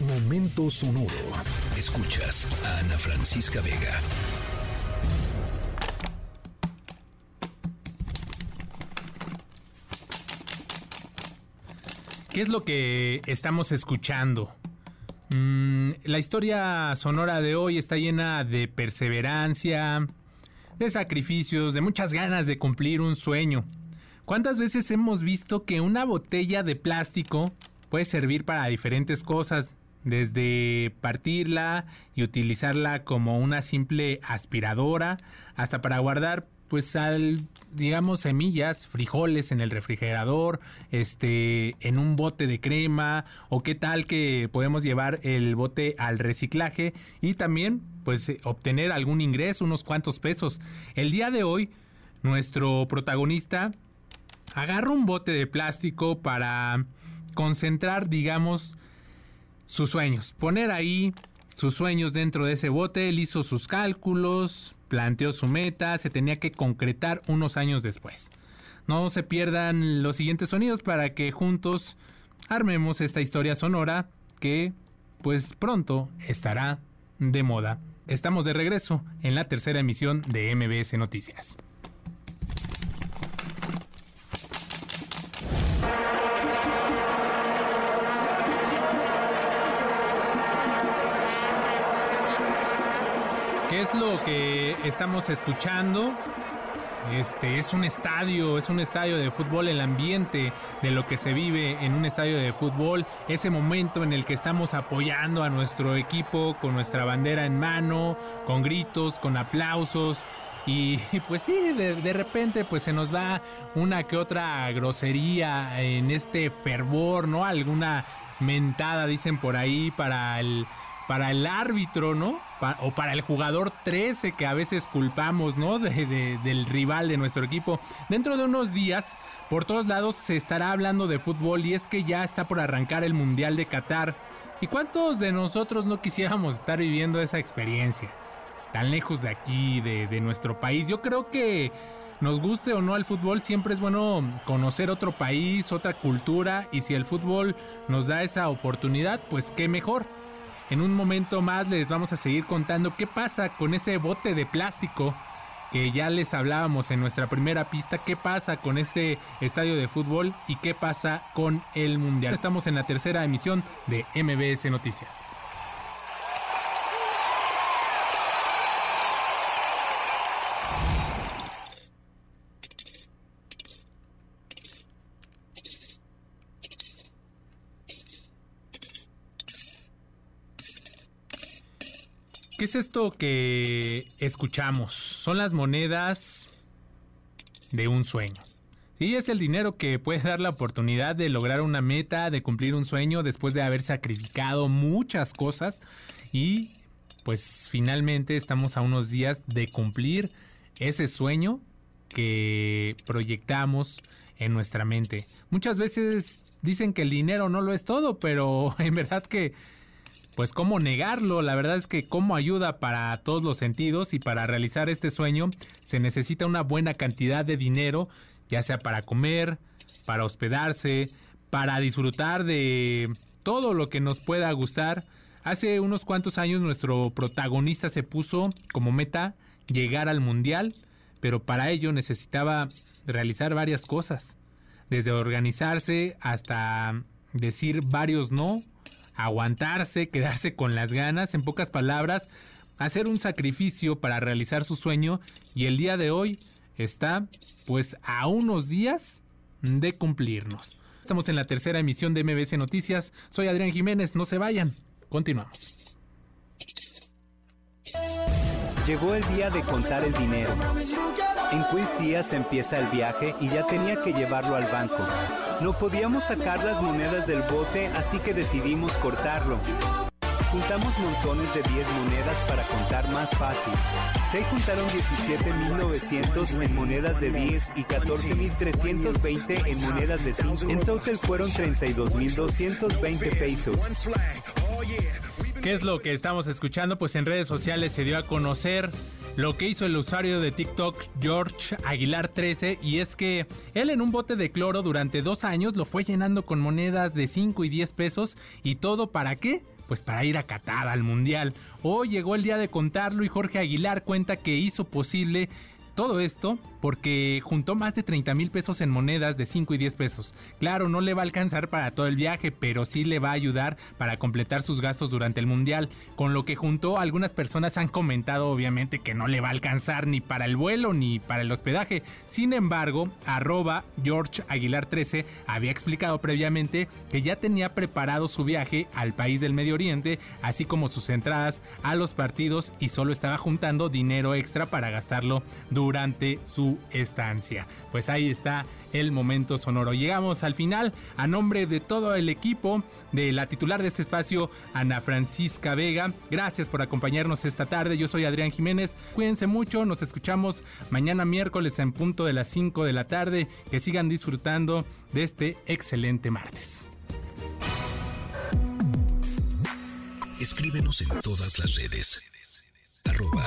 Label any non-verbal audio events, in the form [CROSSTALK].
Momento sonoro. Escuchas a Ana Francisca Vega. ¿Qué es lo que estamos escuchando? Mm, la historia sonora de hoy está llena de perseverancia, de sacrificios, de muchas ganas de cumplir un sueño. ¿Cuántas veces hemos visto que una botella de plástico puede servir para diferentes cosas? Desde partirla y utilizarla como una simple aspiradora hasta para guardar pues al digamos semillas, frijoles en el refrigerador, este en un bote de crema o qué tal que podemos llevar el bote al reciclaje y también pues obtener algún ingreso, unos cuantos pesos. El día de hoy nuestro protagonista agarra un bote de plástico para concentrar, digamos, sus sueños, poner ahí sus sueños dentro de ese bote, él hizo sus cálculos, planteó su meta, se tenía que concretar unos años después. No se pierdan los siguientes sonidos para que juntos armemos esta historia sonora que pues pronto estará de moda. Estamos de regreso en la tercera emisión de MBS Noticias. ¿Qué es lo que estamos escuchando? Este es un estadio, es un estadio de fútbol, el ambiente de lo que se vive en un estadio de fútbol, ese momento en el que estamos apoyando a nuestro equipo con nuestra bandera en mano, con gritos, con aplausos. Y [LAUGHS] pues sí, de, de, repente pues se nos da una que otra grosería en este fervor, ¿no? Alguna mentada, dicen por ahí, para el, para el árbitro, ¿no? o para el jugador 13 que a veces culpamos, ¿no? del rival de nuestro equipo. Dentro de unos días, por todos lados se estará hablando de fútbol y es que ya está por arrancar el Mundial de Qatar. ¿Y cuántos de nosotros no quisiéramos estar viviendo esa experiencia? Tan lejos de aquí, de, de nuestro país. Yo creo que nos guste o no el fútbol, siempre es bueno conocer otro país, otra cultura y si el fútbol nos da esa oportunidad, pues qué mejor. En un momento más les vamos a seguir contando qué pasa con ese bote de plástico que ya les hablábamos en nuestra primera pista, qué pasa con ese estadio de fútbol y qué pasa con el Mundial. Estamos en la tercera emisión de MBS Noticias. ¿Qué es esto que escuchamos? Son las monedas de un sueño. Sí, es el dinero que puede dar la oportunidad de lograr una meta, de cumplir un sueño después de haber sacrificado muchas cosas y pues finalmente estamos a unos días de cumplir ese sueño que proyectamos en nuestra mente. Muchas veces dicen que el dinero no lo es todo, pero [LAUGHS] en verdad que pues cómo negarlo, la verdad es que cómo ayuda para todos los sentidos y para realizar este sueño se necesita una buena cantidad de dinero, ya sea para comer, para hospedarse, para disfrutar de todo lo que nos pueda gustar. Hace unos cuantos años nuestro protagonista se puso como meta llegar al mundial, pero para ello necesitaba realizar varias cosas, desde organizarse hasta decir varios no aguantarse, quedarse con las ganas, en pocas palabras, hacer un sacrificio para realizar su sueño y el día de hoy está pues a unos días de cumplirnos. Estamos en la tercera emisión de MBC Noticias. Soy Adrián Jiménez, no se vayan. Continuamos. Llegó el día de contar el dinero. En Quiz Días empieza el viaje y ya tenía que llevarlo al banco. No podíamos sacar las monedas del bote, así que decidimos cortarlo. Juntamos montones de 10 monedas para contar más fácil. Se juntaron 17.900 en monedas de 10 y 14.320 en monedas de 5. En total fueron 32.220 pesos. ¿Qué es lo que estamos escuchando? Pues en redes sociales se dio a conocer lo que hizo el usuario de TikTok George Aguilar 13 y es que él en un bote de cloro durante dos años lo fue llenando con monedas de 5 y 10 pesos y todo para qué? pues para ir a Qatar al Mundial. Hoy llegó el día de contarlo y Jorge Aguilar cuenta que hizo posible todo esto porque juntó más de 30 mil pesos en monedas de 5 y 10 pesos. Claro, no le va a alcanzar para todo el viaje, pero sí le va a ayudar para completar sus gastos durante el mundial. Con lo que juntó, algunas personas han comentado obviamente que no le va a alcanzar ni para el vuelo ni para el hospedaje. Sin embargo, arroba George Aguilar 13 había explicado previamente que ya tenía preparado su viaje al país del Medio Oriente, así como sus entradas a los partidos y solo estaba juntando dinero extra para gastarlo durante durante su estancia. Pues ahí está el momento sonoro. Llegamos al final a nombre de todo el equipo de la titular de este espacio, Ana Francisca Vega. Gracias por acompañarnos esta tarde. Yo soy Adrián Jiménez. Cuídense mucho. Nos escuchamos mañana miércoles en punto de las 5 de la tarde. Que sigan disfrutando de este excelente martes. Escríbenos en todas las redes. Arroba,